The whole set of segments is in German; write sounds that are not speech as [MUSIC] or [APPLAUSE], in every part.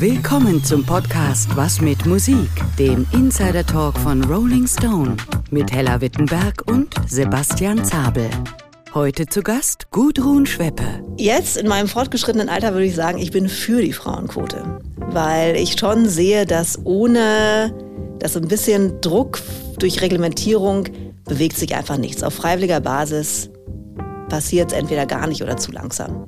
Willkommen zum Podcast Was mit Musik, dem Insider Talk von Rolling Stone mit Hella Wittenberg und Sebastian Zabel. Heute zu Gast Gudrun Schweppe. Jetzt in meinem fortgeschrittenen Alter würde ich sagen, ich bin für die Frauenquote, weil ich schon sehe, dass ohne dass ein bisschen Druck durch Reglementierung bewegt sich einfach nichts. Auf freiwilliger Basis passiert es entweder gar nicht oder zu langsam.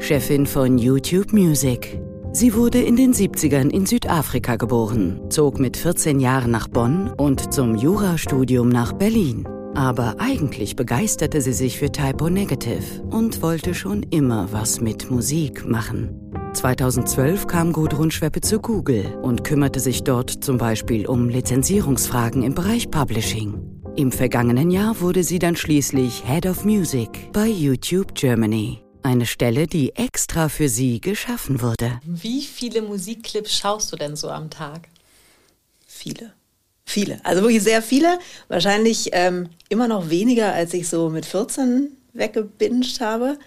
Chefin von YouTube Music. Sie wurde in den 70ern in Südafrika geboren, zog mit 14 Jahren nach Bonn und zum Jurastudium nach Berlin. Aber eigentlich begeisterte sie sich für Typo Negative und wollte schon immer was mit Musik machen. 2012 kam Gudrun Schweppe zu Google und kümmerte sich dort zum Beispiel um Lizenzierungsfragen im Bereich Publishing. Im vergangenen Jahr wurde sie dann schließlich Head of Music bei YouTube Germany. Eine Stelle, die extra für sie geschaffen wurde. Wie viele Musikclips schaust du denn so am Tag? Viele. Viele. Also wirklich sehr viele. Wahrscheinlich ähm, immer noch weniger, als ich so mit 14 weggebinged habe.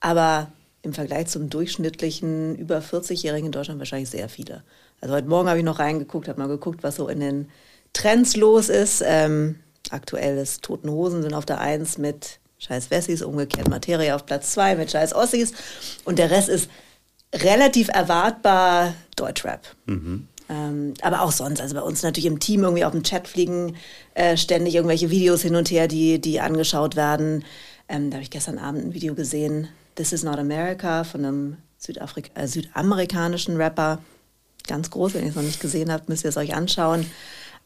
Aber im Vergleich zum durchschnittlichen über 40-Jährigen in Deutschland wahrscheinlich sehr viele. Also heute Morgen habe ich noch reingeguckt, habe mal geguckt, was so in den Trends los ist. Ähm, aktuell ist Toten Hosen sind auf der Eins mit Scheiß Wessis, umgekehrt Materie auf Platz zwei mit Scheiß Ossis. Und der Rest ist relativ erwartbar Deutschrap. Mhm. Ähm, aber auch sonst, also bei uns natürlich im Team irgendwie auf dem Chat fliegen äh, ständig irgendwelche Videos hin und her, die, die angeschaut werden. Ähm, da habe ich gestern Abend ein Video gesehen, This is Not America von einem Südafrik äh, südamerikanischen Rapper. Ganz groß, wenn ihr es noch nicht gesehen habt, müsst ihr es euch anschauen.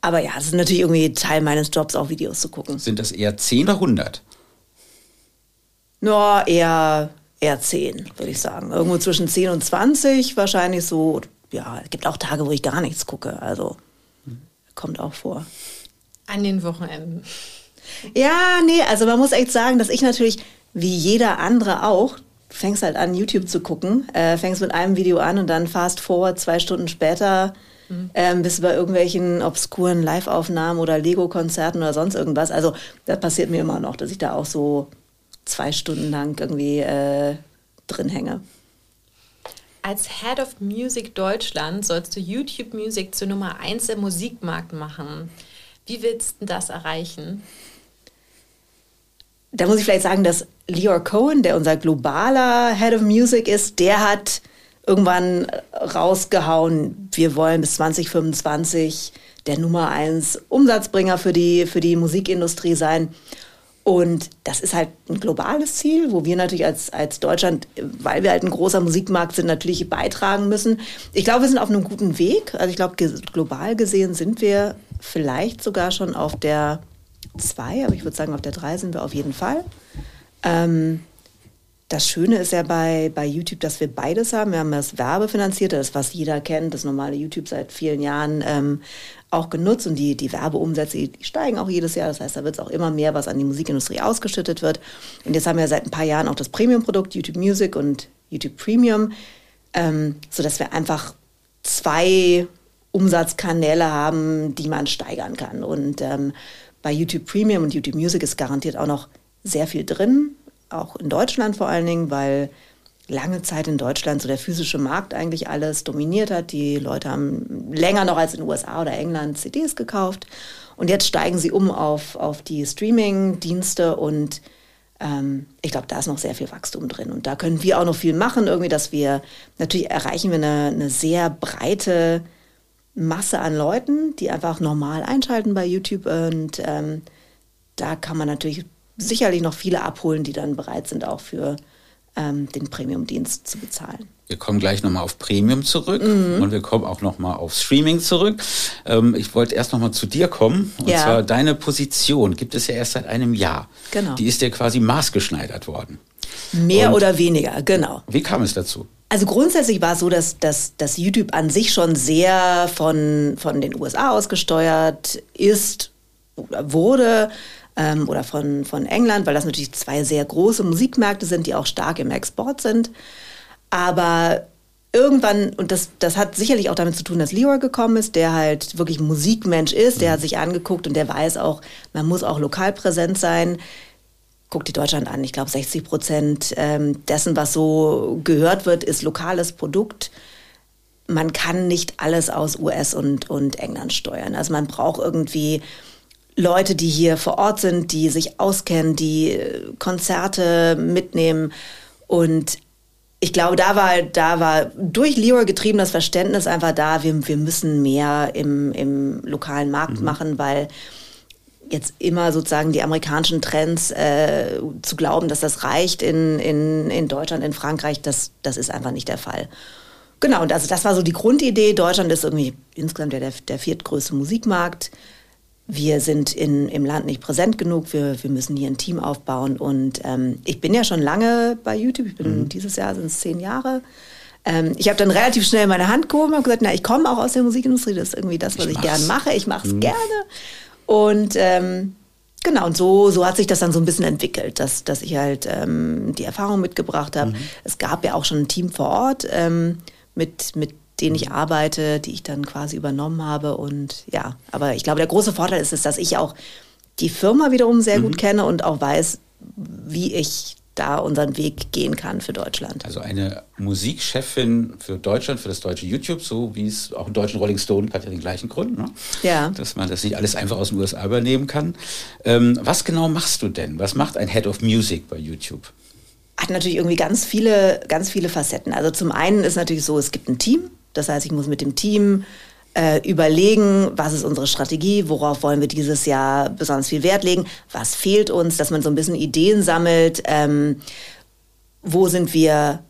Aber ja, es ist natürlich irgendwie Teil meines Jobs, auch Videos zu gucken. Sind das eher 10 oder 100? Nur eher, eher 10, würde ich sagen. Irgendwo zwischen 10 und 20 wahrscheinlich so. Ja, es gibt auch Tage, wo ich gar nichts gucke. Also kommt auch vor. An den Wochenenden. Ja, nee, also man muss echt sagen, dass ich natürlich, wie jeder andere auch, fängst halt an, YouTube zu gucken, äh, fängst mit einem Video an und dann fast forward zwei Stunden später mhm. ähm, bist du bei irgendwelchen obskuren Live-Aufnahmen oder Lego-Konzerten oder sonst irgendwas. Also das passiert mir immer noch, dass ich da auch so zwei Stunden lang irgendwie äh, drin hänge. Als Head of Music Deutschland sollst du YouTube Music zur Nummer 1 im Musikmarkt machen. Wie willst du das erreichen? Da muss ich vielleicht sagen, dass Leor Cohen, der unser globaler Head of Music ist, der hat irgendwann rausgehauen, wir wollen bis 2025 der Nummer 1 Umsatzbringer für die, für die Musikindustrie sein. Und das ist halt ein globales Ziel, wo wir natürlich als, als Deutschland, weil wir halt ein großer Musikmarkt sind, natürlich beitragen müssen. Ich glaube, wir sind auf einem guten Weg. Also ich glaube, global gesehen sind wir vielleicht sogar schon auf der zwei, aber ich würde sagen, auf der drei sind wir auf jeden Fall. Ähm, das Schöne ist ja bei, bei YouTube, dass wir beides haben. Wir haben das Werbefinanzierte, das was jeder kennt, das normale YouTube seit vielen Jahren ähm, auch genutzt und die, die Werbeumsätze, die steigen auch jedes Jahr. Das heißt, da wird es auch immer mehr, was an die Musikindustrie ausgeschüttet wird. Und jetzt haben wir seit ein paar Jahren auch das Premium-Produkt YouTube Music und YouTube Premium, ähm, sodass wir einfach zwei Umsatzkanäle haben, die man steigern kann. Und ähm, bei YouTube Premium und YouTube Music ist garantiert auch noch sehr viel drin auch in Deutschland vor allen Dingen, weil lange Zeit in Deutschland so der physische Markt eigentlich alles dominiert hat. Die Leute haben länger noch als in den USA oder England CDs gekauft. Und jetzt steigen sie um auf, auf die Streaming-Dienste und ähm, ich glaube, da ist noch sehr viel Wachstum drin. Und da können wir auch noch viel machen, irgendwie, dass wir, natürlich erreichen wir eine, eine sehr breite Masse an Leuten, die einfach normal einschalten bei YouTube. Und ähm, da kann man natürlich sicherlich noch viele abholen, die dann bereit sind, auch für ähm, den Premium-Dienst zu bezahlen. Wir kommen gleich nochmal auf Premium zurück mhm. und wir kommen auch nochmal auf Streaming zurück. Ähm, ich wollte erst nochmal zu dir kommen. Und ja. zwar deine Position gibt es ja erst seit einem Jahr. Genau. Die ist dir quasi maßgeschneidert worden. Mehr und oder weniger, genau. Wie kam es dazu? Also grundsätzlich war es so, dass, dass, dass YouTube an sich schon sehr von, von den USA ausgesteuert ist oder wurde ähm, oder von, von England, weil das natürlich zwei sehr große Musikmärkte sind, die auch stark im Export sind. Aber irgendwann, und das, das hat sicherlich auch damit zu tun, dass Leroy gekommen ist, der halt wirklich Musikmensch ist, der hat sich angeguckt und der weiß auch, man muss auch lokal präsent sein. Guckt die Deutschland an. Ich glaube, 60 Prozent ähm, dessen, was so gehört wird, ist lokales Produkt. man kann nicht alles aus US und, und England steuern. Also man braucht irgendwie Leute, die hier vor Ort sind, die sich auskennen, die äh, Konzerte mitnehmen. Und ich glaube, da war, da war durch Leroy getrieben das Verständnis einfach da, wir, wir müssen mehr im, im lokalen Markt mhm. machen, weil jetzt immer sozusagen die amerikanischen Trends äh, zu glauben, dass das reicht in, in, in Deutschland, in Frankreich, das, das ist einfach nicht der Fall. Genau, und also das war so die Grundidee. Deutschland ist irgendwie insgesamt der, der viertgrößte Musikmarkt. Wir sind in, im Land nicht präsent genug. Wir, wir müssen hier ein Team aufbauen. Und ähm, ich bin ja schon lange bei YouTube. Ich bin mhm. dieses Jahr sind es zehn Jahre. Ähm, ich habe dann relativ schnell meine Hand gehoben und gesagt, na, ich komme auch aus der Musikindustrie. Das ist irgendwie das, was ich, ich gerne mache. Ich mache es mhm. gerne. Und ähm, genau, und so, so hat sich das dann so ein bisschen entwickelt, dass, dass ich halt ähm, die Erfahrung mitgebracht habe. Mhm. Es gab ja auch schon ein Team vor Ort, ähm, mit, mit denen ich arbeite, die ich dann quasi übernommen habe. Und ja, aber ich glaube, der große Vorteil ist es, dass ich auch die Firma wiederum sehr mhm. gut kenne und auch weiß, wie ich da unseren Weg gehen kann für Deutschland. Also eine Musikchefin für Deutschland, für das deutsche YouTube, so wie es auch im deutschen Rolling Stone hat ja den gleichen Grund, ne? ja. dass man das nicht alles einfach aus den USA übernehmen kann. Ähm, was genau machst du denn? Was macht ein Head of Music bei YouTube? Hat natürlich irgendwie ganz viele, ganz viele Facetten. Also zum einen ist natürlich so, es gibt ein Team. Das heißt, ich muss mit dem Team äh, überlegen, was ist unsere Strategie, worauf wollen wir dieses Jahr besonders viel Wert legen, was fehlt uns, dass man so ein bisschen Ideen sammelt, ähm, wo sind wir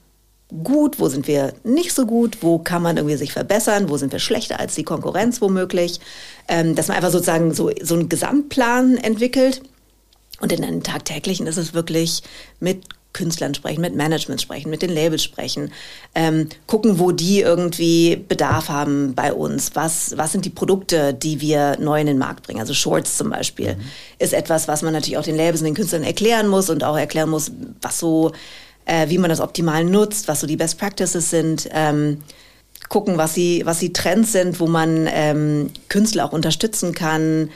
gut, wo sind wir nicht so gut, wo kann man irgendwie sich verbessern, wo sind wir schlechter als die Konkurrenz womöglich, ähm, dass man einfach sozusagen so, so einen Gesamtplan entwickelt. Und in einem tagtäglichen ist es wirklich mit Künstlern sprechen, mit Management sprechen, mit den Labels sprechen, ähm, gucken, wo die irgendwie Bedarf haben bei uns. Was, was sind die Produkte, die wir neu in den Markt bringen? Also Shorts zum Beispiel mhm. ist etwas, was man natürlich auch den Labels und den Künstlern erklären muss und auch erklären muss, was so, äh, wie man das optimal nutzt, was so die Best Practices sind. Ähm, gucken, was die, was die Trends sind, wo man ähm, Künstler auch unterstützen kann.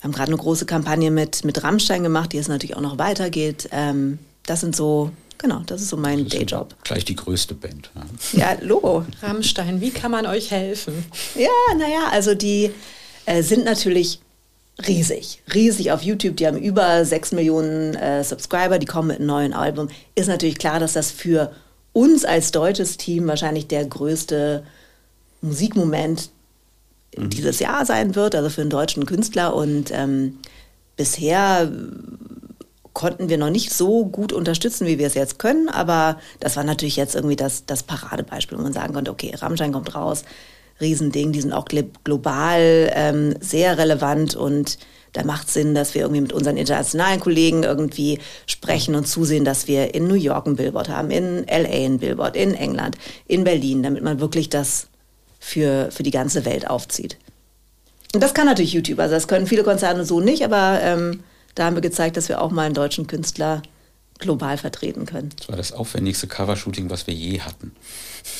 Wir haben gerade eine große Kampagne mit, mit Rammstein gemacht, die es natürlich auch noch weitergeht. Ähm, das sind so, genau, das ist so mein ist Dayjob. Gleich die größte Band. Ja, ja Logo. Rammstein, wie kann man euch helfen? Ja, naja, also die äh, sind natürlich riesig, riesig auf YouTube. Die haben über 6 Millionen äh, Subscriber, die kommen mit einem neuen Album. Ist natürlich klar, dass das für uns als deutsches Team wahrscheinlich der größte Musikmoment mhm. dieses Jahr sein wird, also für einen deutschen Künstler. Und ähm, bisher konnten wir noch nicht so gut unterstützen, wie wir es jetzt können. Aber das war natürlich jetzt irgendwie das, das Paradebeispiel, wo man sagen konnte, okay, Rammstein kommt raus, Riesending, die sind auch global ähm, sehr relevant und da macht Sinn, dass wir irgendwie mit unseren internationalen Kollegen irgendwie sprechen und zusehen, dass wir in New York ein Billboard haben, in LA ein Billboard, in England, in Berlin, damit man wirklich das für, für die ganze Welt aufzieht. Und das kann natürlich YouTube, also das können viele Konzerne so nicht, aber ähm, da haben wir gezeigt, dass wir auch mal einen deutschen Künstler global vertreten können. Das war das aufwendigste Covershooting, was wir je hatten.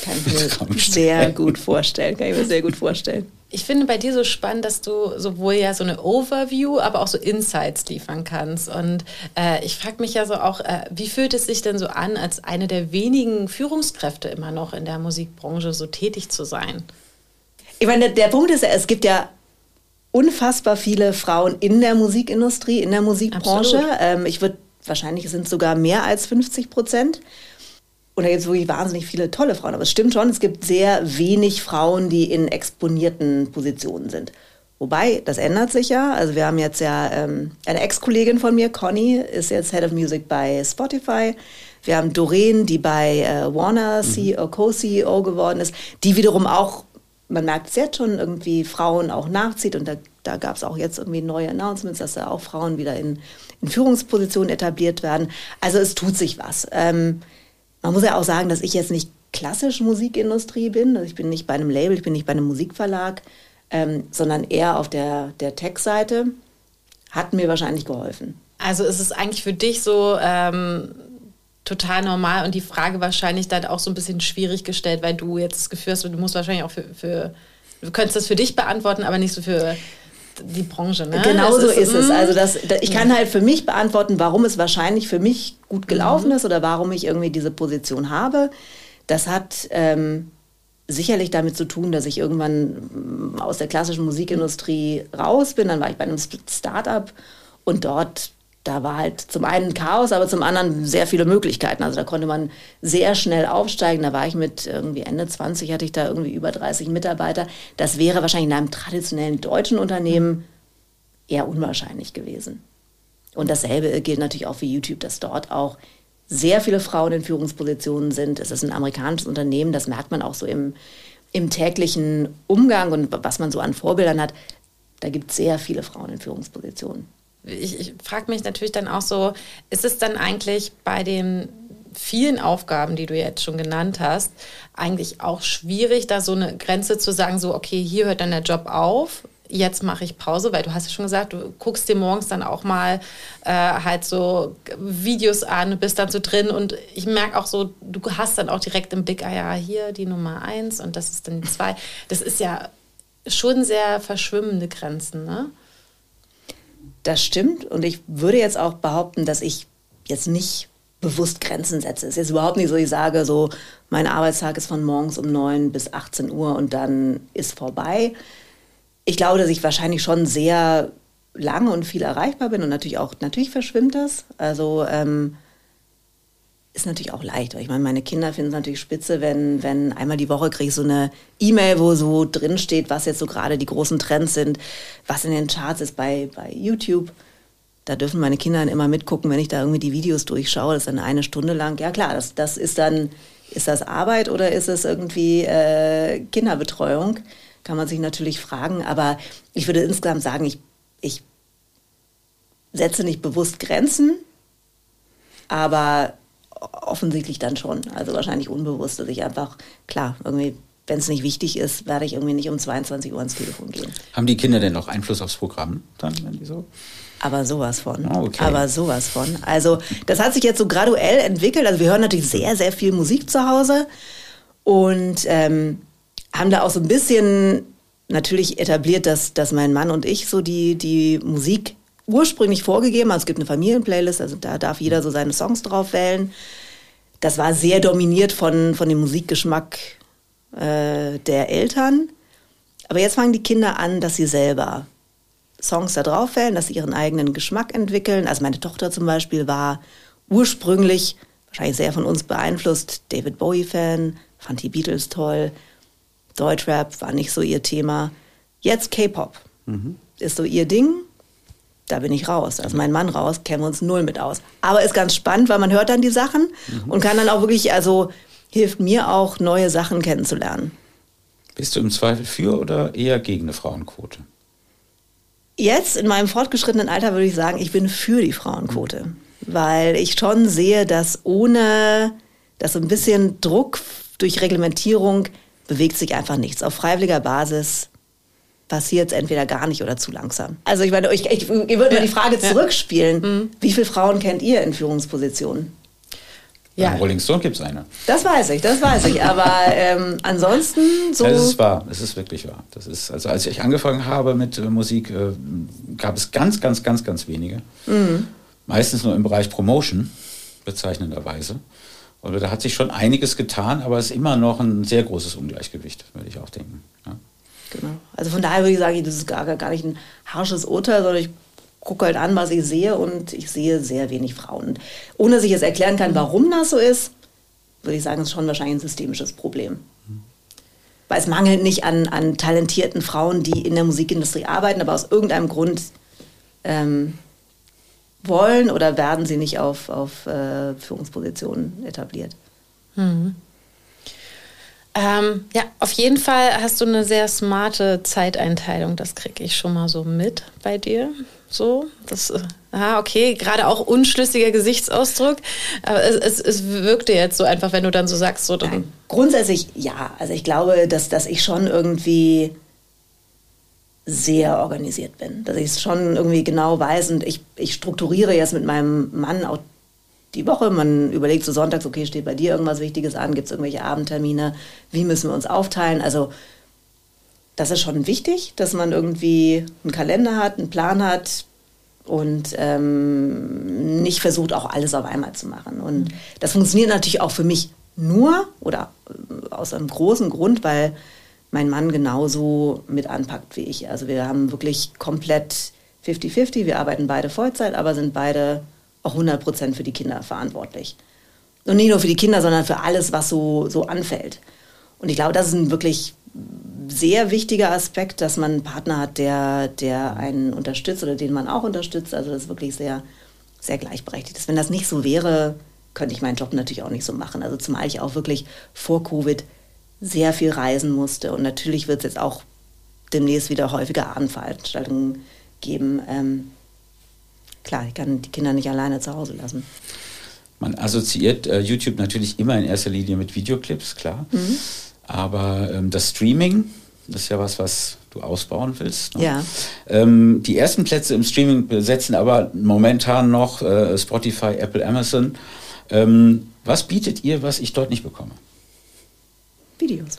Kann ich mir sehr gut vorstellen. Kann ich mir sehr gut vorstellen. Ich finde bei dir so spannend, dass du sowohl ja so eine Overview, aber auch so Insights liefern kannst. Und äh, ich frage mich ja so auch, äh, wie fühlt es sich denn so an, als eine der wenigen Führungskräfte immer noch in der Musikbranche so tätig zu sein? Ich meine, der, der Punkt ist ja, es gibt ja unfassbar viele Frauen in der Musikindustrie, in der Musikbranche. Ähm, ich würde, wahrscheinlich sind es sogar mehr als 50 Prozent. Und da gibt es wirklich wahnsinnig viele tolle Frauen. Aber es stimmt schon, es gibt sehr wenig Frauen, die in exponierten Positionen sind. Wobei, das ändert sich ja. Also wir haben jetzt ja ähm, eine Ex-Kollegin von mir, Conny, ist jetzt Head of Music bei Spotify. Wir haben Doreen, die bei äh, Warner mhm. CEO, Co-CEO geworden ist, die wiederum auch man merkt es jetzt schon, irgendwie Frauen auch nachzieht und da, da gab es auch jetzt irgendwie neue Announcements, dass da auch Frauen wieder in, in Führungspositionen etabliert werden. Also es tut sich was. Ähm, man muss ja auch sagen, dass ich jetzt nicht klassisch Musikindustrie bin. Also ich bin nicht bei einem Label, ich bin nicht bei einem Musikverlag, ähm, sondern eher auf der, der Tech-Seite. Hat mir wahrscheinlich geholfen. Also ist es eigentlich für dich so, ähm, total normal und die Frage wahrscheinlich dann auch so ein bisschen schwierig gestellt, weil du jetzt das Gefühl hast, du musst wahrscheinlich auch für, für du könntest das für dich beantworten, aber nicht so für die Branche. Ne? Genau so ist, ist, es. Also das, das, ich kann halt für mich beantworten, warum es wahrscheinlich für mich gut gelaufen mhm. ist oder warum ich irgendwie diese Position habe. Das hat ähm, sicherlich damit zu tun, dass ich irgendwann mm, aus der klassischen Musikindustrie raus bin. Dann war ich bei einem Start-up und dort, da war halt zum einen Chaos, aber zum anderen sehr viele Möglichkeiten. Also da konnte man sehr schnell aufsteigen. Da war ich mit irgendwie Ende 20, hatte ich da irgendwie über 30 Mitarbeiter. Das wäre wahrscheinlich in einem traditionellen deutschen Unternehmen eher unwahrscheinlich gewesen. Und dasselbe gilt natürlich auch für YouTube, dass dort auch sehr viele Frauen in Führungspositionen sind. Es ist ein amerikanisches Unternehmen, das merkt man auch so im, im täglichen Umgang und was man so an Vorbildern hat. Da gibt es sehr viele Frauen in Führungspositionen. Ich, ich frage mich natürlich dann auch so, ist es dann eigentlich bei den vielen Aufgaben, die du jetzt schon genannt hast, eigentlich auch schwierig, da so eine Grenze zu sagen, so, okay, hier hört dann der Job auf jetzt mache ich Pause, weil du hast ja schon gesagt, du guckst dir morgens dann auch mal äh, halt so Videos an, bist dann so drin und ich merke auch so, du hast dann auch direkt im Blick, ah ja, hier die Nummer eins und das ist dann die zwei. Das ist ja schon sehr verschwimmende Grenzen, ne? Das stimmt und ich würde jetzt auch behaupten, dass ich jetzt nicht bewusst Grenzen setze. Es ist jetzt überhaupt nicht so, ich sage so, mein Arbeitstag ist von morgens um neun bis 18 Uhr und dann ist vorbei ich glaube, dass ich wahrscheinlich schon sehr lange und viel erreichbar bin und natürlich auch, natürlich verschwimmt das. Also ähm, ist natürlich auch leicht. Ich meine, meine Kinder finden es natürlich spitze, wenn, wenn einmal die Woche kriege ich so eine E-Mail, wo so drin steht, was jetzt so gerade die großen Trends sind, was in den Charts ist bei, bei YouTube. Da dürfen meine Kinder dann immer mitgucken, wenn ich da irgendwie die Videos durchschaue. Das ist dann eine Stunde lang. Ja klar, das, das ist dann, ist das Arbeit oder ist es irgendwie äh, Kinderbetreuung? kann man sich natürlich fragen. Aber ich würde insgesamt sagen, ich, ich setze nicht bewusst Grenzen, aber offensichtlich dann schon. Also wahrscheinlich unbewusst, dass ich einfach, klar, irgendwie, wenn es nicht wichtig ist, werde ich irgendwie nicht um 22 Uhr ans Telefon gehen. Haben die Kinder denn noch Einfluss aufs Programm dann, wenn die so? Aber sowas von. Oh, okay. Aber sowas von. Also das hat sich jetzt so graduell entwickelt. Also wir hören natürlich sehr, sehr viel Musik zu Hause. Und ähm, haben da auch so ein bisschen natürlich etabliert, dass, dass mein Mann und ich so die, die Musik ursprünglich vorgegeben. Also es gibt eine Familienplaylist, also da darf jeder so seine Songs drauf wählen. Das war sehr dominiert von, von dem Musikgeschmack äh, der Eltern. Aber jetzt fangen die Kinder an, dass sie selber Songs da drauf wählen, dass sie ihren eigenen Geschmack entwickeln. Also meine Tochter zum Beispiel war ursprünglich wahrscheinlich sehr von uns beeinflusst, David Bowie-Fan, fand die Beatles toll, Deutschrap war nicht so ihr Thema. Jetzt K-Pop mhm. ist so ihr Ding. Da bin ich raus. Also mein Mann raus, kennen wir uns null mit aus. Aber ist ganz spannend, weil man hört dann die Sachen mhm. und kann dann auch wirklich, also hilft mir auch, neue Sachen kennenzulernen. Bist du im Zweifel für oder eher gegen eine Frauenquote? Jetzt in meinem fortgeschrittenen Alter würde ich sagen, ich bin für die Frauenquote. Mhm. Weil ich schon sehe, dass ohne, dass so ein bisschen Druck durch Reglementierung bewegt sich einfach nichts. Auf freiwilliger Basis passiert es entweder gar nicht oder zu langsam. Also ich meine, ich, ich, ich würde ja, die Frage zurückspielen. Ja. Mhm. Wie viele Frauen kennt ihr in Führungspositionen? Ja. Beim Rolling Stone gibt es eine. Das weiß ich, das weiß ich. Aber ähm, ansonsten so. Ja, das ist wahr, es ist wirklich wahr. Das ist, also als ich angefangen habe mit äh, Musik, äh, gab es ganz, ganz, ganz, ganz wenige. Mhm. Meistens nur im Bereich Promotion, bezeichnenderweise. Oder da hat sich schon einiges getan, aber es ist immer noch ein sehr großes Ungleichgewicht, würde ich auch denken. Ja. Genau. Also von daher würde ich sagen, das ist gar, gar nicht ein harsches Urteil, sondern ich gucke halt an, was ich sehe und ich sehe sehr wenig Frauen. Und ohne dass ich jetzt erklären kann, warum das so ist, würde ich sagen, es ist schon wahrscheinlich ein systemisches Problem. Weil es mangelt nicht an, an talentierten Frauen, die in der Musikindustrie arbeiten, aber aus irgendeinem Grund ähm, wollen oder werden sie nicht auf, auf äh, Führungspositionen etabliert. Mhm. Ähm, ja, auf jeden Fall hast du eine sehr smarte Zeiteinteilung. Das kriege ich schon mal so mit bei dir. So, das, äh, ah, okay, gerade auch unschlüssiger Gesichtsausdruck. Aber es, es, es wirkte jetzt so einfach, wenn du dann so sagst, so. Nein, grundsätzlich ja. Also ich glaube, dass, dass ich schon irgendwie sehr organisiert bin. Dass ich es schon irgendwie genau weiß und ich, ich strukturiere jetzt mit meinem Mann auch die Woche. Man überlegt so sonntags, okay, steht bei dir irgendwas Wichtiges an, gibt es irgendwelche Abendtermine, wie müssen wir uns aufteilen? Also das ist schon wichtig, dass man irgendwie einen Kalender hat, einen Plan hat und ähm, nicht versucht, auch alles auf einmal zu machen. Und das funktioniert natürlich auch für mich nur oder äh, aus einem großen Grund, weil mein Mann genauso mit anpackt wie ich. Also wir haben wirklich komplett 50-50. Wir arbeiten beide Vollzeit, aber sind beide auch 100 Prozent für die Kinder verantwortlich. Und nicht nur für die Kinder, sondern für alles, was so, so anfällt. Und ich glaube, das ist ein wirklich sehr wichtiger Aspekt, dass man einen Partner hat, der, der einen unterstützt oder den man auch unterstützt. Also das ist wirklich sehr, sehr gleichberechtigt. Wenn das nicht so wäre, könnte ich meinen Job natürlich auch nicht so machen. Also zumal ich auch wirklich vor Covid sehr viel reisen musste. Und natürlich wird es jetzt auch demnächst wieder häufiger Abendveranstaltungen geben. Ähm, klar, ich kann die Kinder nicht alleine zu Hause lassen. Man assoziiert äh, YouTube natürlich immer in erster Linie mit Videoclips, klar. Mhm. Aber ähm, das Streaming, das ist ja was, was du ausbauen willst. Ne? Ja. Ähm, die ersten Plätze im Streaming besetzen aber momentan noch äh, Spotify, Apple, Amazon. Ähm, was bietet ihr, was ich dort nicht bekomme? Videos.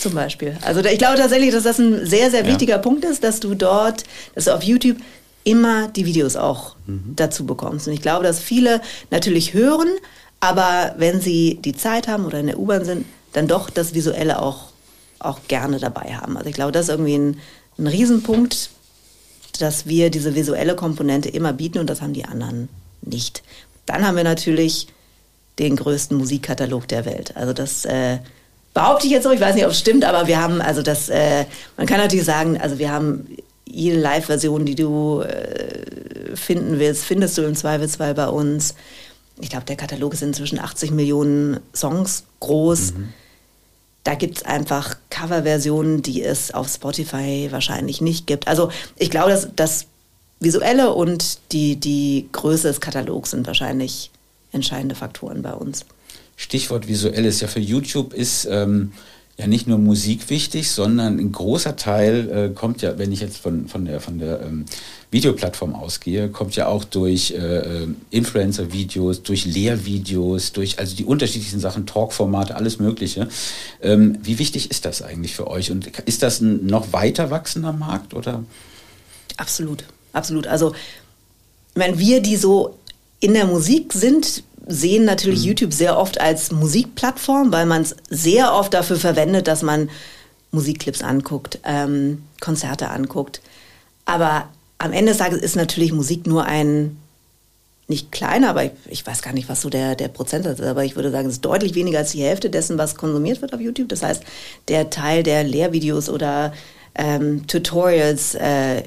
Zum Beispiel. Also ich glaube tatsächlich, dass das ein sehr, sehr wichtiger ja. Punkt ist, dass du dort, dass du auf YouTube immer die Videos auch mhm. dazu bekommst. Und ich glaube, dass viele natürlich hören, aber wenn sie die Zeit haben oder in der U-Bahn sind, dann doch das Visuelle auch, auch gerne dabei haben. Also ich glaube, das ist irgendwie ein, ein Riesenpunkt, dass wir diese visuelle Komponente immer bieten und das haben die anderen nicht. Dann haben wir natürlich den größten Musikkatalog der Welt. Also das äh, behaupte ich jetzt so, ich weiß nicht, ob es stimmt, aber wir haben, also das, äh, man kann natürlich sagen, also wir haben jede Live-Version, die du äh, finden willst, findest du im Zweifelsfall bei uns. Ich glaube, der Katalog ist inzwischen 80 Millionen Songs groß. Mhm. Da gibt es einfach Coverversionen, die es auf Spotify wahrscheinlich nicht gibt. Also ich glaube, dass das Visuelle und die, die Größe des Katalogs sind wahrscheinlich entscheidende Faktoren bei uns. Stichwort visuelles ja für YouTube ist ähm, ja nicht nur Musik wichtig, sondern ein großer Teil äh, kommt ja, wenn ich jetzt von, von der, von der ähm, Videoplattform ausgehe, kommt ja auch durch äh, Influencer-Videos, durch Lehrvideos, durch also die unterschiedlichen Sachen, Talkformate, alles Mögliche. Ähm, wie wichtig ist das eigentlich für euch? Und ist das ein noch weiter wachsender Markt oder? Absolut, absolut. Also, wenn wir, die so in der Musik sind, sehen natürlich mhm. YouTube sehr oft als Musikplattform, weil man es sehr oft dafür verwendet, dass man Musikclips anguckt, ähm, Konzerte anguckt. Aber am Ende des Tages ist natürlich Musik nur ein, nicht kleiner, aber ich, ich, weiß gar nicht, was so der, der Prozentsatz ist, aber ich würde sagen, es ist deutlich weniger als die Hälfte dessen, was konsumiert wird auf YouTube. Das heißt, der Teil der Lehrvideos oder ähm, Tutorials, äh,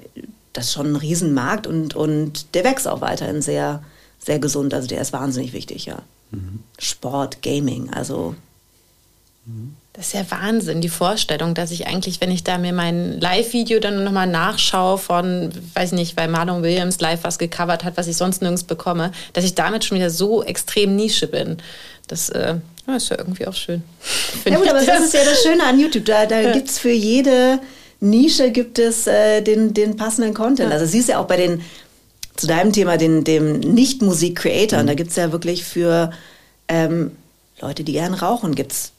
das ist schon ein Riesenmarkt und, und der wächst auch weiterhin sehr, sehr gesund. Also der ist wahnsinnig wichtig, ja. Mhm. Sport, Gaming, also. Das ist ja Wahnsinn, die Vorstellung, dass ich eigentlich, wenn ich da mir mein Live-Video dann nochmal nachschaue von, weiß nicht, weil Marlon Williams live was gecovert hat, was ich sonst nirgends bekomme, dass ich damit schon wieder so extrem Nische bin. Das äh, ist ja irgendwie auch schön. [LAUGHS] Ja gut, aber das ist ja das Schöne an YouTube. Da, da ja. gibt es für jede Nische gibt es äh, den, den passenden Content. Ja. Also siehst du ja auch bei den zu deinem Thema, den, dem Nicht-Musik-Creator, mhm. da gibt es ja wirklich für ähm, Leute, die gern rauchen, gibt es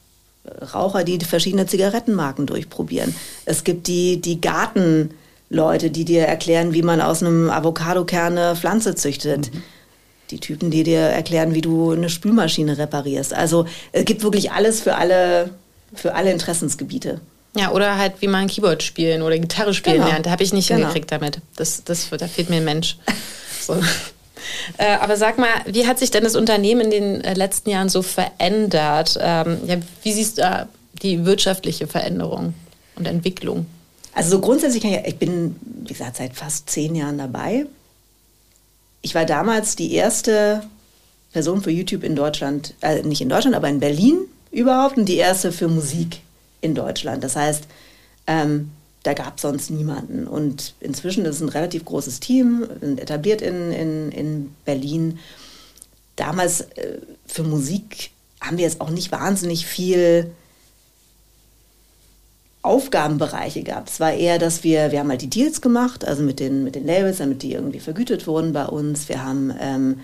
äh, Raucher, die verschiedene Zigarettenmarken durchprobieren. Es gibt die, die Gartenleute, die dir erklären, wie man aus einem Avocadokern eine Pflanze züchtet. Mhm. Die Typen, die dir erklären, wie du eine Spülmaschine reparierst. Also es gibt wirklich alles für alle, für alle Interessensgebiete. Ja, oder halt, wie man Keyboard spielen oder Gitarre spielen genau. lernt. Da habe ich nicht genau. hingekriegt damit. Das, das, da fehlt mir ein Mensch. So. [LAUGHS] Äh, aber sag mal, wie hat sich denn das Unternehmen in den äh, letzten Jahren so verändert? Ähm, ja, wie siehst du da die wirtschaftliche Veränderung und Entwicklung? Also so grundsätzlich kann ich, ich bin, wie gesagt, seit fast zehn Jahren dabei. Ich war damals die erste Person für YouTube in Deutschland, äh, nicht in Deutschland, aber in Berlin überhaupt und die erste für Musik in Deutschland. Das heißt, ähm, da gab es sonst niemanden. Und inzwischen ist es ein relativ großes Team, etabliert in, in, in Berlin. Damals äh, für Musik haben wir jetzt auch nicht wahnsinnig viel Aufgabenbereiche gehabt. Es war eher, dass wir, wir haben halt die Deals gemacht, also mit den, mit den Labels, damit die irgendwie vergütet wurden bei uns. Wir haben ähm,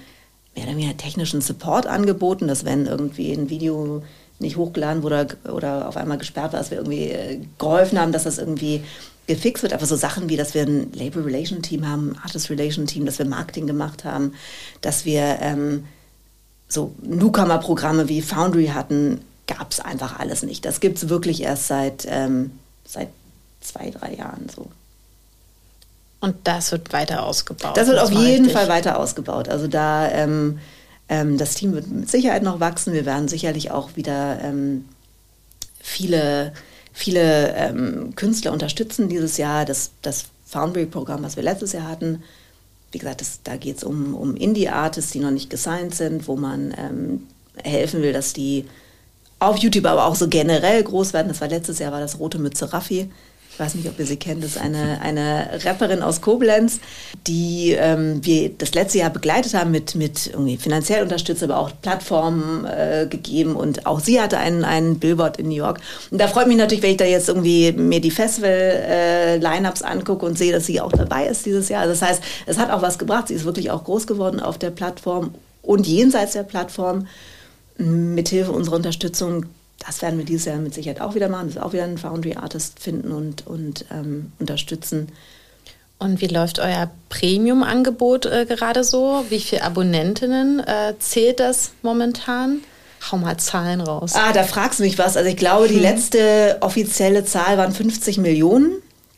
mehr oder weniger technischen Support angeboten, dass wenn irgendwie ein Video nicht hochgeladen wurde oder auf einmal gesperrt war, dass wir irgendwie äh, geholfen haben, dass das irgendwie gefixt wird. Aber so Sachen wie, dass wir ein Label Relation Team haben, Artist Relation Team, dass wir Marketing gemacht haben, dass wir ähm, so Newcomer-Programme wie Foundry hatten, gab es einfach alles nicht. Das gibt es wirklich erst seit, ähm, seit zwei, drei Jahren so. Und das wird weiter ausgebaut. Das wird auf jeden richtig. Fall weiter ausgebaut. Also da ähm, ähm, das Team wird mit Sicherheit noch wachsen. Wir werden sicherlich auch wieder ähm, viele, viele ähm, Künstler unterstützen dieses Jahr. Das, das Foundry-Programm, was wir letztes Jahr hatten, wie gesagt, das, da geht es um, um Indie-Artists, die noch nicht gesigned sind, wo man ähm, helfen will, dass die auf YouTube, aber auch so generell groß werden. Das war letztes Jahr, war das Rote Mütze Raffi ich weiß nicht, ob ihr sie kennt, das ist eine, eine Rapperin aus Koblenz, die ähm, wir das letzte Jahr begleitet haben mit, mit irgendwie finanziell unterstützt, aber auch Plattformen äh, gegeben und auch sie hatte einen, einen Billboard in New York. Und da freut mich natürlich, wenn ich da jetzt irgendwie mir die Festival-Lineups äh, angucke und sehe, dass sie auch dabei ist dieses Jahr. Also das heißt, es hat auch was gebracht. Sie ist wirklich auch groß geworden auf der Plattform und jenseits der Plattform. Mithilfe unserer Unterstützung das werden wir dieses Jahr mit Sicherheit auch wieder machen, das auch wieder einen Foundry Artist finden und, und ähm, unterstützen. Und wie läuft euer Premium-Angebot äh, gerade so? Wie viele Abonnentinnen äh, zählt das momentan? Hau mal Zahlen raus. Ah, da fragst du mich was. Also ich glaube, die hm. letzte offizielle Zahl waren 50 Millionen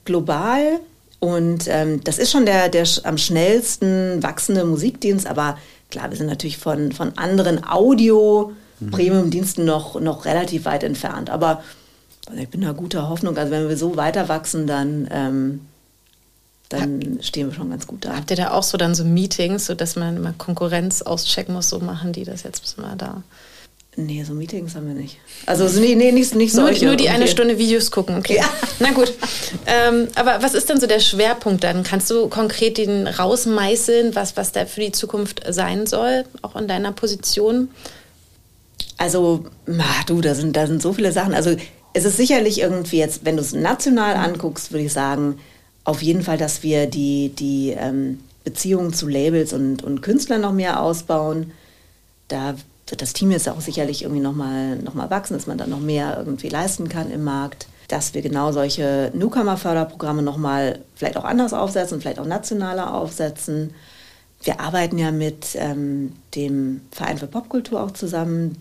global. Und ähm, das ist schon der, der am schnellsten wachsende Musikdienst. Aber klar, wir sind natürlich von, von anderen Audio- Premium-Diensten noch, noch relativ weit entfernt. Aber ich bin da guter Hoffnung. Also wenn wir so weiter wachsen, dann, ähm, dann stehen wir schon ganz gut da. Habt ihr da auch so dann so Meetings, so dass man mal Konkurrenz auschecken muss, so machen die das jetzt mal da? Nee, so Meetings haben wir nicht. Also nee, nee nicht, nicht nur, solche. Nur die eine Stunde Videos gucken, okay. Ja. [LAUGHS] Na gut. Ähm, aber was ist denn so der Schwerpunkt dann? Kannst du konkret den rausmeißeln, was, was da für die Zukunft sein soll, auch in deiner Position? Also, ach, du, da sind, da sind so viele Sachen. Also, es ist sicherlich irgendwie jetzt, wenn du es national anguckst, würde ich sagen, auf jeden Fall, dass wir die, die ähm, Beziehungen zu Labels und, und Künstlern noch mehr ausbauen. Da wird das Team jetzt auch sicherlich irgendwie nochmal noch mal wachsen, dass man dann noch mehr irgendwie leisten kann im Markt. Dass wir genau solche Newcomer-Förderprogramme nochmal vielleicht auch anders aufsetzen vielleicht auch nationaler aufsetzen. Wir arbeiten ja mit ähm, dem Verein für Popkultur auch zusammen,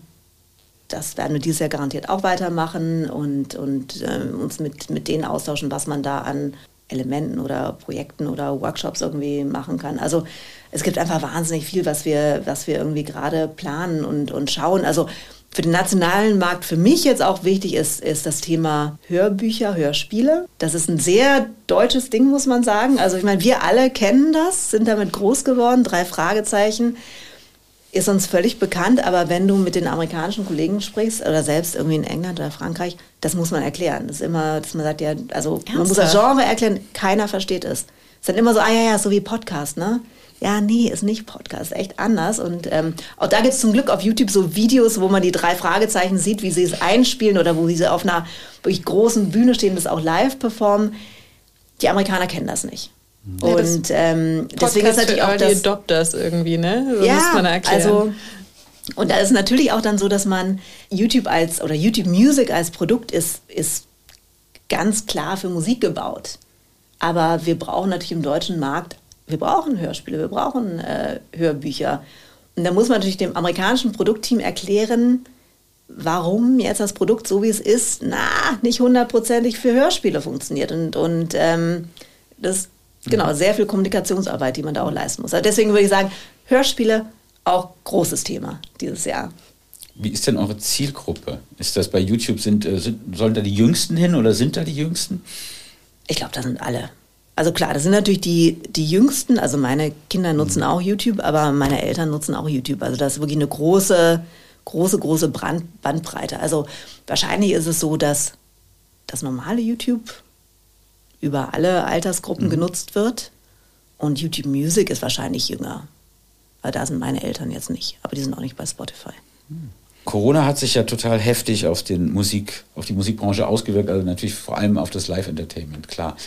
das werden wir dieses Jahr garantiert auch weitermachen und, und äh, uns mit, mit denen austauschen, was man da an Elementen oder Projekten oder Workshops irgendwie machen kann. Also es gibt einfach wahnsinnig viel, was wir, was wir irgendwie gerade planen und, und schauen. Also für den nationalen Markt für mich jetzt auch wichtig ist, ist das Thema Hörbücher, Hörspiele. Das ist ein sehr deutsches Ding, muss man sagen. Also ich meine, wir alle kennen das, sind damit groß geworden, drei Fragezeichen ist uns völlig bekannt, aber wenn du mit den amerikanischen Kollegen sprichst oder selbst irgendwie in England oder Frankreich, das muss man erklären. Das ist immer, dass man sagt, ja, also Ernsthaft? man muss das Genre erklären, keiner versteht es. Es ist dann immer so, ah ja, ja, so wie Podcast, ne? Ja, nee, ist nicht Podcast, echt anders. Und ähm, auch da gibt es zum Glück auf YouTube so Videos, wo man die drei Fragezeichen sieht, wie sie es einspielen oder wo sie auf einer wirklich großen Bühne stehen, das auch live performen. Die Amerikaner kennen das nicht. Ja, und ähm, deswegen ist natürlich auch das Adopters irgendwie, ne? So ja, muss man erklären. also und da ist natürlich auch dann so, dass man YouTube als oder YouTube Music als Produkt ist, ist ganz klar für Musik gebaut. Aber wir brauchen natürlich im deutschen Markt, wir brauchen Hörspiele, wir brauchen äh, Hörbücher. Und da muss man natürlich dem amerikanischen Produktteam erklären, warum jetzt das Produkt so wie es ist, na, nicht hundertprozentig für Hörspiele funktioniert. Und, und ähm, das Genau, sehr viel Kommunikationsarbeit, die man da auch leisten muss. Also deswegen würde ich sagen, Hörspiele auch großes Thema dieses Jahr. Wie ist denn eure Zielgruppe? Ist das bei YouTube, sind, äh, sind sollen da die Jüngsten hin oder sind da die Jüngsten? Ich glaube, da sind alle. Also klar, das sind natürlich die, die Jüngsten, also meine Kinder nutzen mhm. auch YouTube, aber meine Eltern nutzen auch YouTube. Also das ist wirklich eine große, große, große Brand, Bandbreite. Also wahrscheinlich ist es so, dass das normale YouTube über alle Altersgruppen mhm. genutzt wird. Und YouTube Music ist wahrscheinlich jünger. Weil da sind meine Eltern jetzt nicht. Aber die sind auch nicht bei Spotify. Mhm. Corona hat sich ja total heftig auf, den Musik, auf die Musikbranche ausgewirkt, also natürlich vor allem auf das Live-Entertainment, klar.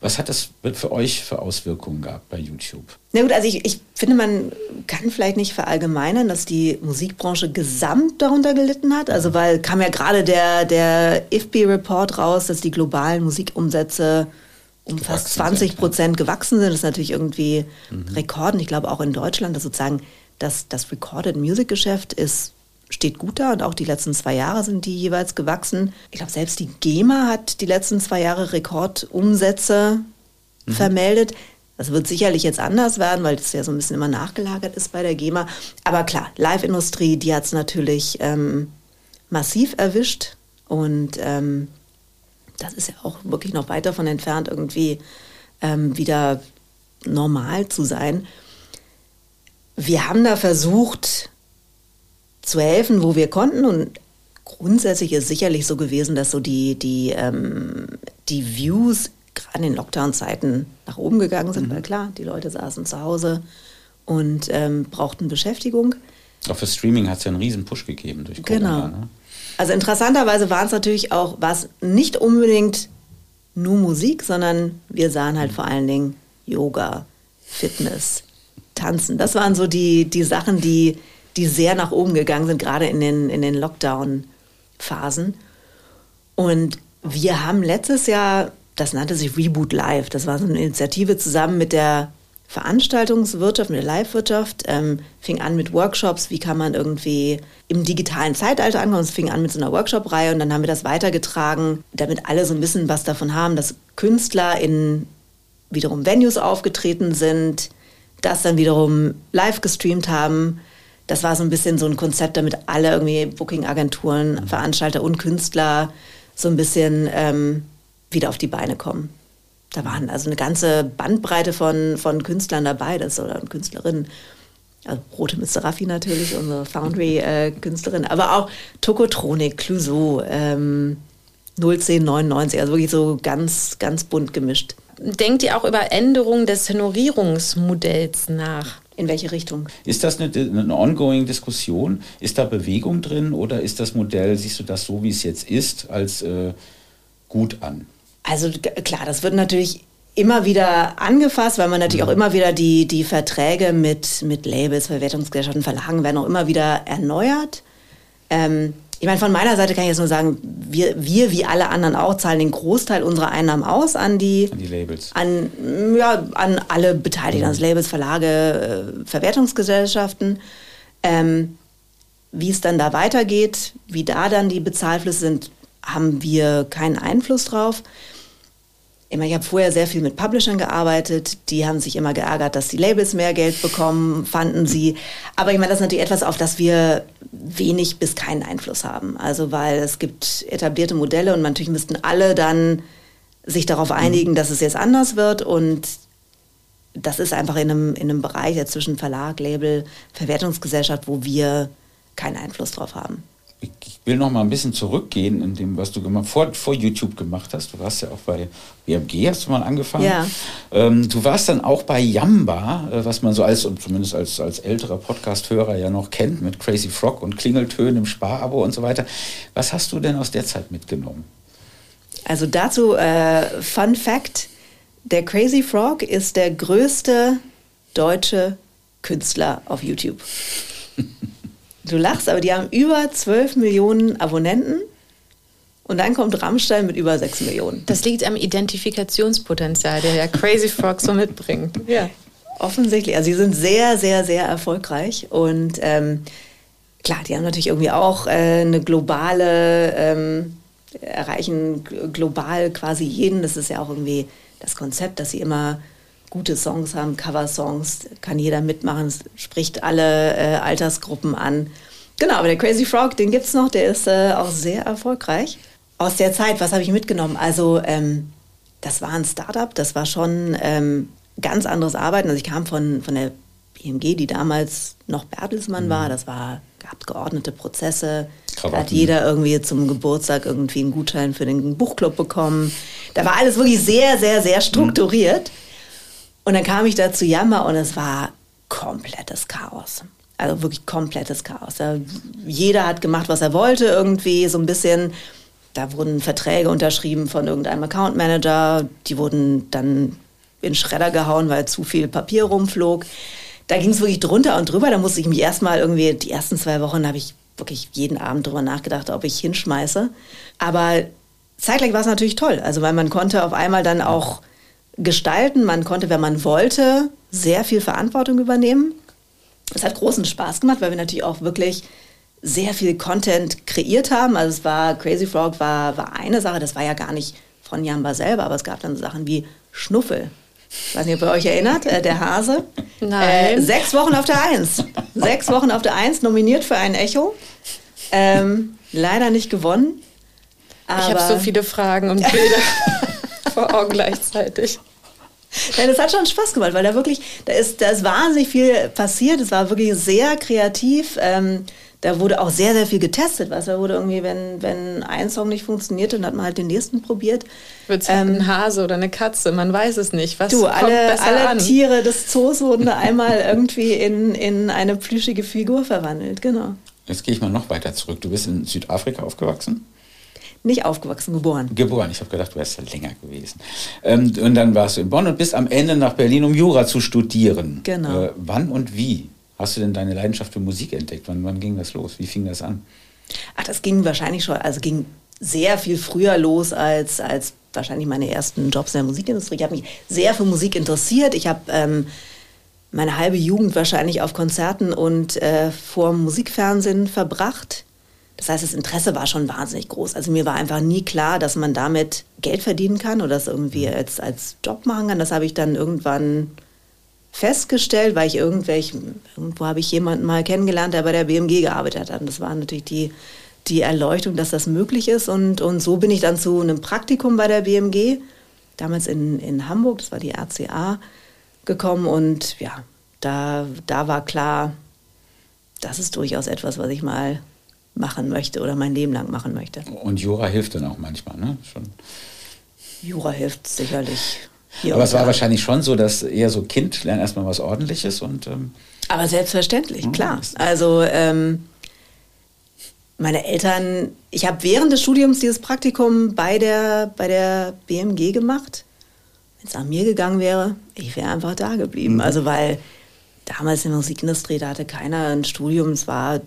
Was hat das für euch für Auswirkungen gehabt bei YouTube? Na gut, also ich, ich finde, man kann vielleicht nicht verallgemeinern, dass die Musikbranche gesamt darunter gelitten hat. Also weil kam ja gerade der, der IFPI-Report raus, dass die globalen Musikumsätze um fast 20 Prozent gewachsen sind. Das ist natürlich irgendwie mhm. Rekord. Und ich glaube auch in Deutschland, dass sozusagen das, das Recorded Music Geschäft ist steht gut da und auch die letzten zwei Jahre sind die jeweils gewachsen. Ich glaube, selbst die GEMA hat die letzten zwei Jahre Rekordumsätze mhm. vermeldet. Das wird sicherlich jetzt anders werden, weil das ja so ein bisschen immer nachgelagert ist bei der GEMA. Aber klar, Live-Industrie, die hat es natürlich ähm, massiv erwischt. Und ähm, das ist ja auch wirklich noch weit davon entfernt, irgendwie ähm, wieder normal zu sein. Wir haben da versucht zu helfen, wo wir konnten. Und grundsätzlich ist sicherlich so gewesen, dass so die, die, ähm, die Views gerade in den Lockdown-Zeiten nach oben gegangen sind, mhm. weil klar, die Leute saßen zu Hause und ähm, brauchten Beschäftigung. Auch für Streaming hat es ja einen riesen Push gegeben durch Corona. Genau. Ne? Also interessanterweise waren es natürlich auch, was nicht unbedingt nur Musik, sondern wir sahen halt mhm. vor allen Dingen Yoga, Fitness, Tanzen. Das waren so die, die Sachen, die, die sehr nach oben gegangen sind, gerade in den, in den Lockdown-Phasen. Und wir haben letztes Jahr das nannte sich Reboot Live. Das war so eine Initiative zusammen mit der Veranstaltungswirtschaft, mit der Live-Wirtschaft. Ähm, fing an mit Workshops, wie kann man irgendwie im digitalen Zeitalter ankommen. Es fing an mit so einer Workshop-Reihe und dann haben wir das weitergetragen, damit alle so ein bisschen was davon haben, dass Künstler in wiederum Venues aufgetreten sind, das dann wiederum live gestreamt haben. Das war so ein bisschen so ein Konzept, damit alle irgendwie Booking-Agenturen, Veranstalter und Künstler so ein bisschen ähm, wieder auf die Beine kommen. Da waren also eine ganze Bandbreite von, von Künstlern dabei, das oder Künstlerinnen. Also Rote Mr. Raffi natürlich, unsere Foundry-Künstlerin, [LAUGHS] äh, aber auch Tokotronik, Clouseau, ähm, 01099, also wirklich so ganz, ganz bunt gemischt. Denkt ihr auch über Änderungen des Honorierungsmodells nach? In welche Richtung? Ist das eine, eine ongoing Diskussion? Ist da Bewegung drin oder ist das Modell, siehst du das so, wie es jetzt ist, als äh, gut an? Also klar, das wird natürlich immer wieder angefasst, weil man natürlich auch immer wieder die, die Verträge mit, mit Labels, Verwertungsgesellschaften, Verlagen werden auch immer wieder erneuert. Ähm, ich meine, von meiner Seite kann ich jetzt nur sagen, wir, wir wie alle anderen auch zahlen den Großteil unserer Einnahmen aus an die, an die Labels. An, ja, an alle Beteiligten, mhm. also Labels, Verlage, äh, Verwertungsgesellschaften. Ähm, wie es dann da weitergeht, wie da dann die Bezahlflüsse sind, haben wir keinen Einfluss drauf ich habe vorher sehr viel mit Publishern gearbeitet. Die haben sich immer geärgert, dass die Labels mehr Geld bekommen, fanden sie. Aber ich meine, das ist natürlich etwas, auf das wir wenig bis keinen Einfluss haben. Also, weil es gibt etablierte Modelle und natürlich müssten alle dann sich darauf einigen, dass es jetzt anders wird. Und das ist einfach in einem, in einem Bereich zwischen Verlag, Label, Verwertungsgesellschaft, wo wir keinen Einfluss drauf haben ich will noch mal ein bisschen zurückgehen in dem, was du gemacht, vor, vor YouTube gemacht hast. Du warst ja auch bei BMG, hast du mal angefangen. Ja. Ähm, du warst dann auch bei Yamba, äh, was man so als, und zumindest als, als älterer Podcast-Hörer ja noch kennt, mit Crazy Frog und Klingeltönen im Sparabo und so weiter. Was hast du denn aus der Zeit mitgenommen? Also dazu, äh, Fun Fact, der Crazy Frog ist der größte deutsche Künstler auf YouTube. Du lachst, aber die haben über 12 Millionen Abonnenten. Und dann kommt Rammstein mit über 6 Millionen. Das liegt am Identifikationspotenzial, der der Crazy Frog so mitbringt. [LAUGHS] Ja. Offensichtlich. Also sie sind sehr, sehr, sehr erfolgreich. Und ähm, klar, die haben natürlich irgendwie auch äh, eine globale, ähm, erreichen global quasi jeden. Das ist ja auch irgendwie das Konzept, dass sie immer gute Songs haben, Cover-Songs, kann jeder mitmachen, spricht alle äh, Altersgruppen an. Genau, aber der Crazy Frog, den gibt es noch, der ist äh, auch sehr erfolgreich. Aus der Zeit, was habe ich mitgenommen? Also, ähm, das war ein Startup, das war schon ähm, ganz anderes Arbeiten. Also ich kam von, von der BMG, die damals noch Bertelsmann mhm. war. Das war, gab geordnete Prozesse. Da hat jeder irgendwie zum Geburtstag irgendwie einen Gutschein für den Buchclub bekommen. Da war alles wirklich sehr, sehr, sehr strukturiert. Mhm. Und dann kam ich da zu Jammer und es war komplettes Chaos. Also wirklich komplettes Chaos. jeder hat gemacht, was er wollte, irgendwie so ein bisschen. Da wurden Verträge unterschrieben von irgendeinem Account Manager. Die wurden dann in Schredder gehauen, weil zu viel Papier rumflog. Da ging es wirklich drunter und drüber. Da musste ich mich erstmal irgendwie, die ersten zwei Wochen habe ich wirklich jeden Abend drüber nachgedacht, ob ich hinschmeiße. Aber zeitgleich war es natürlich toll. Also weil man konnte auf einmal dann auch gestalten. Man konnte, wenn man wollte, sehr viel Verantwortung übernehmen. Es hat großen Spaß gemacht, weil wir natürlich auch wirklich sehr viel Content kreiert haben. Also es war, Crazy Frog war, war eine Sache, das war ja gar nicht von Jamba selber, aber es gab dann Sachen wie Schnuffel. Ich weiß nicht, ob ihr euch erinnert, äh, der Hase. Nein. Äh, sechs Wochen auf der Eins. sechs Wochen auf der Eins, nominiert für ein Echo. Ähm, leider nicht gewonnen. ich habe so viele Fragen und Bilder [LAUGHS] vor Augen gleichzeitig. Nein, das hat schon Spaß gemacht, weil da wirklich, da ist, da ist wahnsinnig viel passiert. Es war wirklich sehr kreativ. Ähm, da wurde auch sehr, sehr viel getestet. Was da wurde irgendwie, wenn, wenn ein Song nicht funktioniert, dann hat man halt den nächsten probiert. Wird es ähm, ein Hase oder eine Katze? Man weiß es nicht. Was du, alle, alle an? Tiere des Zoos wurden einmal irgendwie in, in eine plüschige Figur verwandelt, genau. Jetzt gehe ich mal noch weiter zurück. Du bist in Südafrika aufgewachsen? Nicht aufgewachsen, geboren. Geboren. Ich habe gedacht, du wärst ja länger gewesen. Ähm, und dann warst du in Bonn und bist am Ende nach Berlin, um Jura zu studieren. Genau. Äh, wann und wie hast du denn deine Leidenschaft für Musik entdeckt? Wann, wann ging das los? Wie fing das an? Ach, das ging wahrscheinlich schon, also ging sehr viel früher los als, als wahrscheinlich meine ersten Jobs in der Musikindustrie. Ich habe mich sehr für Musik interessiert. Ich habe ähm, meine halbe Jugend wahrscheinlich auf Konzerten und äh, vor Musikfernsehen verbracht. Das heißt, das Interesse war schon wahnsinnig groß. Also mir war einfach nie klar, dass man damit Geld verdienen kann oder das irgendwie als, als Job machen kann. Das habe ich dann irgendwann festgestellt, weil ich irgendwelch, irgendwo habe ich jemanden mal kennengelernt, der bei der BMG gearbeitet hat. Und das war natürlich die, die Erleuchtung, dass das möglich ist. Und, und so bin ich dann zu einem Praktikum bei der BMG, damals in, in Hamburg, das war die RCA, gekommen. Und ja, da, da war klar, das ist durchaus etwas, was ich mal machen möchte oder mein Leben lang machen möchte. Und Jura hilft dann auch manchmal, ne? Schon. Jura hilft sicherlich. Aber es war da. wahrscheinlich schon so, dass eher so Kind lernt erstmal was Ordentliches und. Ähm Aber selbstverständlich, mhm. klar. Also ähm, meine Eltern, ich habe während des Studiums dieses Praktikum bei der, bei der BMG gemacht. Wenn es an mir gegangen wäre, ich wäre einfach da geblieben. Mhm. Also weil damals in der Musikindustrie, da hatte keiner ein Studium, es war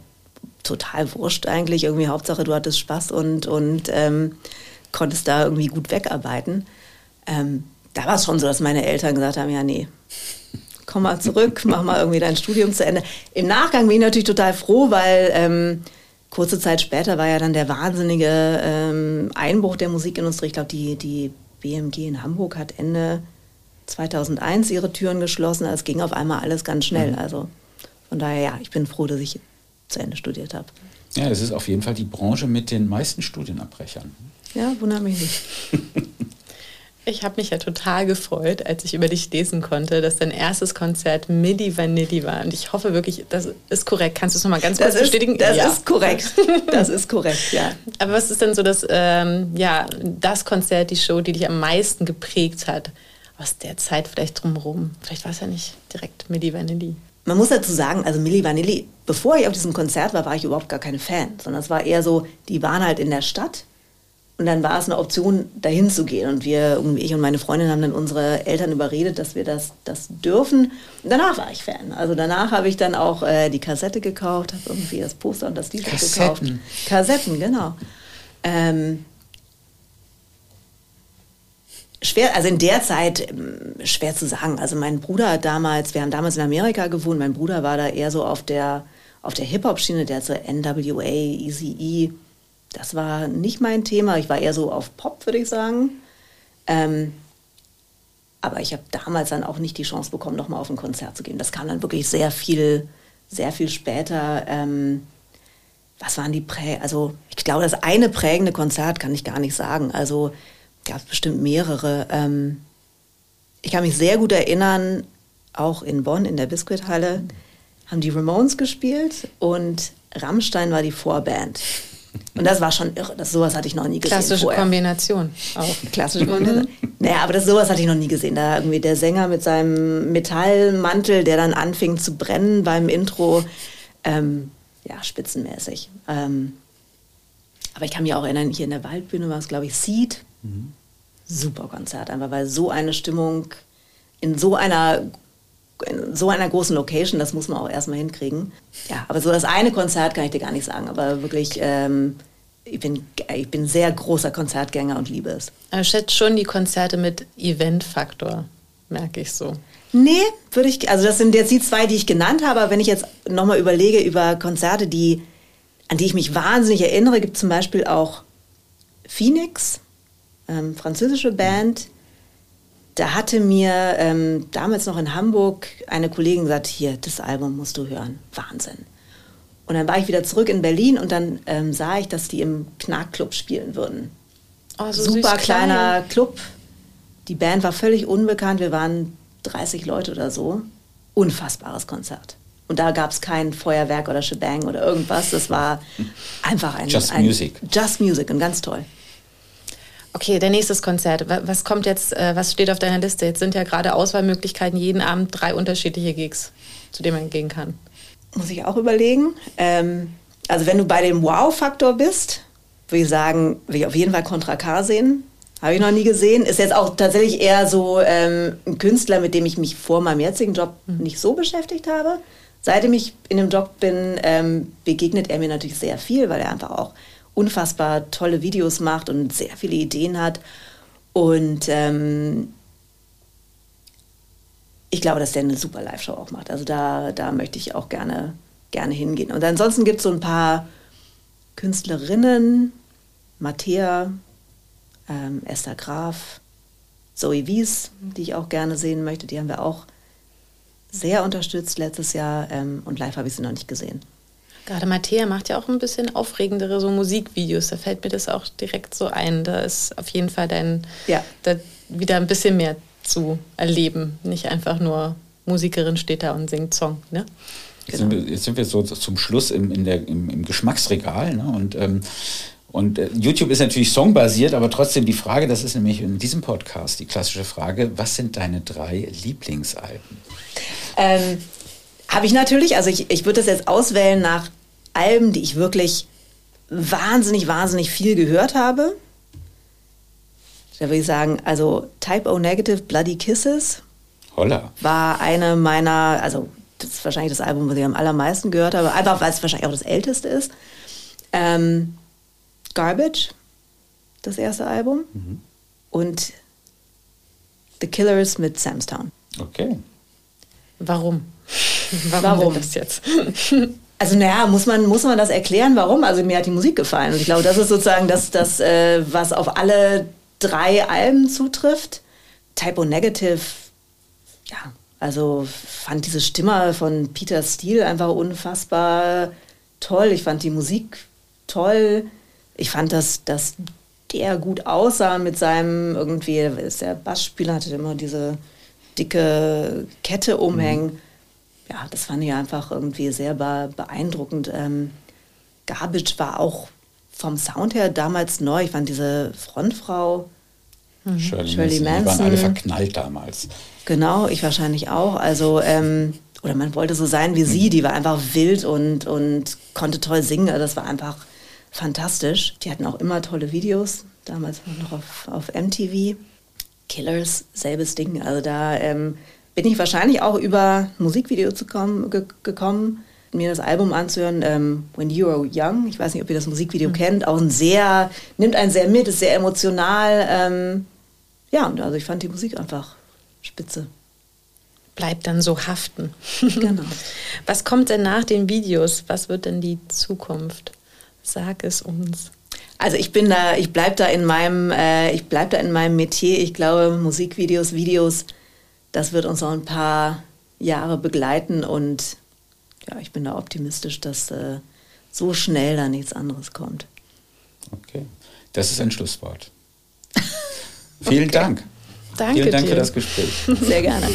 total wurscht eigentlich. Irgendwie Hauptsache, du hattest Spaß und, und ähm, konntest da irgendwie gut wegarbeiten. Ähm, da war es schon so, dass meine Eltern gesagt haben, ja, nee, komm mal zurück, [LAUGHS] mach mal irgendwie dein Studium zu Ende. Im Nachgang bin ich natürlich total froh, weil ähm, kurze Zeit später war ja dann der wahnsinnige ähm, Einbruch der Musikindustrie. Ich glaube, die, die BMG in Hamburg hat Ende 2001 ihre Türen geschlossen. Es ging auf einmal alles ganz schnell. Mhm. Also von daher, ja, ich bin froh, dass ich zu Ende studiert habe. Ja, es ist auf jeden Fall die Branche mit den meisten Studienabbrechern. Ja, wundert mich nicht. [LAUGHS] Ich habe mich ja total gefreut, als ich über dich lesen konnte, dass dein erstes Konzert Midi Vanilli war. Und ich hoffe wirklich, das ist korrekt. Kannst du es nochmal ganz kurz das bestätigen? das ja. ist korrekt. Das ist korrekt, ja. [LAUGHS] Aber was ist denn so das, ähm, ja, das Konzert, die Show, die dich am meisten geprägt hat? Aus der Zeit vielleicht drumherum. Vielleicht war es ja nicht direkt Midi Vanilli. Man muss dazu sagen, also Milli Vanilli, bevor ich auf diesem Konzert war, war ich überhaupt gar keine Fan, sondern es war eher so, die waren halt in der Stadt und dann war es eine Option, dahin zu gehen. Und wir, ich und meine Freundin haben dann unsere Eltern überredet, dass wir das, das dürfen. Und danach war ich Fan. Also danach habe ich dann auch äh, die Kassette gekauft, habe irgendwie das Poster und das Lied gekauft. Kassetten, genau. Ähm, schwer, also in der Zeit ähm, schwer zu sagen. Also mein Bruder hat damals, wir haben damals in Amerika gewohnt, mein Bruder war da eher so auf der, auf der Hip-Hop-Schiene, der zur NWA, Easy das war nicht mein Thema. Ich war eher so auf Pop, würde ich sagen. Ähm, aber ich habe damals dann auch nicht die Chance bekommen, nochmal auf ein Konzert zu gehen. Das kam dann wirklich sehr viel, sehr viel später. Ähm, was waren die Prä... Also ich glaube, das eine prägende Konzert kann ich gar nicht sagen. Also gab es bestimmt mehrere. Ähm, ich kann mich sehr gut erinnern, auch in Bonn in der Biskuithalle haben die Ramones gespielt und Rammstein war die Vorband. Und das war schon irre. Das, sowas hatte ich noch nie gesehen. Klassische vorher. Kombination auch. [LAUGHS] Klassische Kombination. naja, aber das, sowas hatte ich noch nie gesehen. Da irgendwie der Sänger mit seinem Metallmantel, der dann anfing zu brennen beim Intro. Ähm, ja, spitzenmäßig. Ähm, aber ich kann mich auch erinnern, hier in der Waldbühne war es, glaube ich, Seed. Mhm. Super Konzert, einfach weil so eine Stimmung in so einer in so einer großen Location, das muss man auch erstmal hinkriegen. Ja, aber so das eine Konzert kann ich dir gar nicht sagen, aber wirklich, ähm, ich, bin, ich bin sehr großer Konzertgänger und liebe es. Aber schätzt schon die Konzerte mit Eventfaktor. merke ich so. Nee, würde ich, also das sind jetzt die zwei, die ich genannt habe, aber wenn ich jetzt nochmal überlege über Konzerte, die, an die ich mich wahnsinnig erinnere, gibt zum Beispiel auch Phoenix, ähm, französische Band. Da hatte mir ähm, damals noch in Hamburg eine Kollegin gesagt, hier, das Album musst du hören. Wahnsinn. Und dann war ich wieder zurück in Berlin und dann ähm, sah ich, dass die im Knackclub spielen würden. Oh, so Super kleiner klein. Club. Die Band war völlig unbekannt. Wir waren 30 Leute oder so. Unfassbares Konzert. Und da gab es kein Feuerwerk oder Shebang oder irgendwas. Das war einfach ein Just ein, Music. Just Music und ganz toll. Okay, der nächste Konzert. Was kommt jetzt, äh, was steht auf deiner Liste? Jetzt sind ja gerade Auswahlmöglichkeiten jeden Abend drei unterschiedliche Gigs, zu denen man gehen kann. Muss ich auch überlegen. Ähm, also wenn du bei dem Wow-Faktor bist, würde ich sagen, will ich auf jeden Fall Contra K sehen. Habe ich noch nie gesehen. Ist jetzt auch tatsächlich eher so ähm, ein Künstler, mit dem ich mich vor meinem jetzigen Job mhm. nicht so beschäftigt habe. Seitdem ich in dem Job bin, ähm, begegnet er mir natürlich sehr viel, weil er einfach auch unfassbar tolle Videos macht und sehr viele Ideen hat. Und ähm, ich glaube, dass der eine super Live-Show auch macht. Also da, da möchte ich auch gerne, gerne hingehen. Und ansonsten gibt es so ein paar Künstlerinnen, Mattea, ähm, Esther Graf, Zoe Wies, die ich auch gerne sehen möchte. Die haben wir auch sehr unterstützt letztes Jahr ähm, und live habe ich sie noch nicht gesehen. Gerade Mattea macht ja auch ein bisschen aufregendere so Musikvideos. Da fällt mir das auch direkt so ein. Da ist auf jeden Fall dein, ja. da wieder ein bisschen mehr zu erleben. Nicht einfach nur Musikerin steht da und singt Song. Ne? Jetzt, sind wir, jetzt sind wir so zum Schluss im, in der, im, im Geschmacksregal. Ne? Und, ähm, und äh, YouTube ist natürlich songbasiert, aber trotzdem die Frage, das ist nämlich in diesem Podcast die klassische Frage, was sind deine drei Lieblingsalben? Ähm, Habe ich natürlich, also ich, ich würde das jetzt auswählen nach Alben, die ich wirklich wahnsinnig, wahnsinnig viel gehört habe. Da würde ich sagen, also Type O Negative Bloody Kisses Holla. war eine meiner, also das ist wahrscheinlich das Album, was ich am allermeisten gehört habe, einfach weil es wahrscheinlich auch das älteste ist. Ähm, Garbage, das erste Album. Mhm. Und The Killers mit Samstown. Okay. Warum? [LAUGHS] Warum, warum? das jetzt? [LAUGHS] Also naja, muss man, muss man das erklären, warum? Also mir hat die Musik gefallen. Und ich glaube, das ist sozusagen das, das äh, was auf alle drei Alben zutrifft. Typo Negative, ja, also fand diese Stimme von Peter Steele einfach unfassbar toll. Ich fand die Musik toll. Ich fand, dass, dass der gut aussah mit seinem irgendwie, ist der Bassspieler, hatte immer diese dicke Kette umhängen. Mhm ja, das fand ich einfach irgendwie sehr beeindruckend. Ähm, Garbage war auch vom Sound her damals neu. Ich fand diese Frontfrau mhm. Shirley, Shirley Manson. Die waren alle verknallt damals. Genau, ich wahrscheinlich auch. Also, ähm, oder man wollte so sein wie mhm. sie. Die war einfach wild und, und konnte toll singen. Also das war einfach fantastisch. Die hatten auch immer tolle Videos. Damals noch auf, auf MTV. Killers, selbes Ding. Also da ähm, bin ich wahrscheinlich auch über Musikvideo zu kommen, ge gekommen, mir das Album anzuhören, ähm, When You Are Young. Ich weiß nicht, ob ihr das Musikvideo mhm. kennt. Auch ein sehr, nimmt einen sehr mit, ist sehr emotional. Ähm, ja, und also ich fand die Musik einfach spitze. Bleibt dann so haften. Genau. [LAUGHS] Was kommt denn nach den Videos? Was wird denn die Zukunft? Sag es uns. Also ich bin da, ich bleib da in meinem, äh, ich bleib da in meinem Metier. Ich glaube, Musikvideos, Videos das wird uns noch ein paar Jahre begleiten und ja, ich bin da optimistisch, dass äh, so schnell da nichts anderes kommt. Okay, das ist ein Schlusswort. [LAUGHS] Vielen okay. Dank. Danke Vielen Dank dir. für das Gespräch. Sehr gerne.